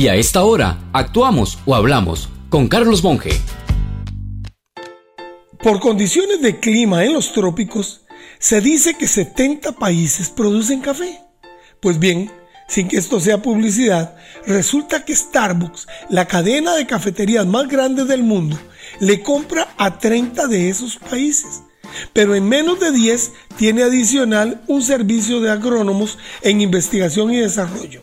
Y a esta hora, actuamos o hablamos con Carlos Monge. Por condiciones de clima en los trópicos, se dice que 70 países producen café. Pues bien, sin que esto sea publicidad, resulta que Starbucks, la cadena de cafeterías más grande del mundo, le compra a 30 de esos países. Pero en menos de 10 tiene adicional un servicio de agrónomos en investigación y desarrollo.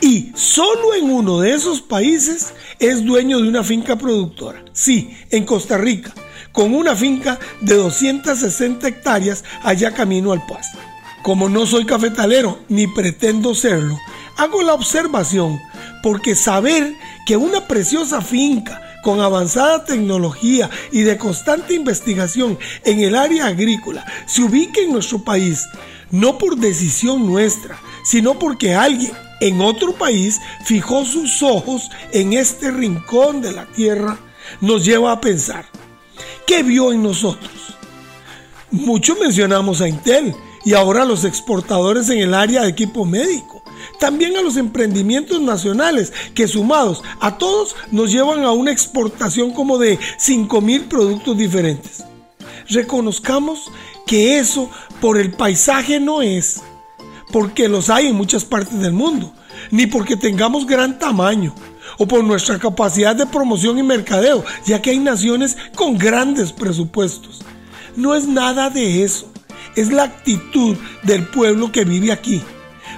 Y solo en uno de esos países es dueño de una finca productora. Sí, en Costa Rica, con una finca de 260 hectáreas allá camino al pasto. Como no soy cafetalero ni pretendo serlo, hago la observación porque saber que una preciosa finca con avanzada tecnología y de constante investigación en el área agrícola se ubica en nuestro país, no por decisión nuestra, sino porque alguien en otro país fijó sus ojos en este rincón de la tierra, nos lleva a pensar, ¿qué vio en nosotros? Mucho mencionamos a Intel y ahora los exportadores en el área de equipo médico. También a los emprendimientos nacionales que sumados a todos nos llevan a una exportación como de 5 mil productos diferentes. Reconozcamos que eso por el paisaje no es, porque los hay en muchas partes del mundo, ni porque tengamos gran tamaño o por nuestra capacidad de promoción y mercadeo, ya que hay naciones con grandes presupuestos. No es nada de eso es la actitud del pueblo que vive aquí,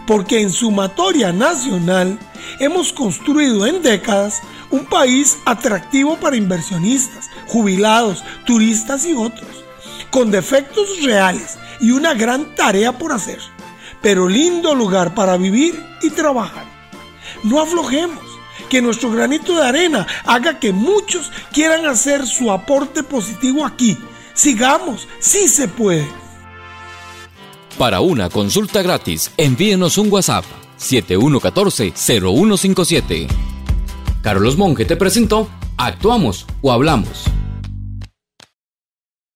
porque en sumatoria nacional hemos construido en décadas un país atractivo para inversionistas, jubilados, turistas y otros, con defectos reales y una gran tarea por hacer, pero lindo lugar para vivir y trabajar. No aflojemos, que nuestro granito de arena haga que muchos quieran hacer su aporte positivo aquí. Sigamos, sí se puede. Para una consulta gratis, envíenos un WhatsApp 7114-0157. Carlos Monge te presentó Actuamos o Hablamos.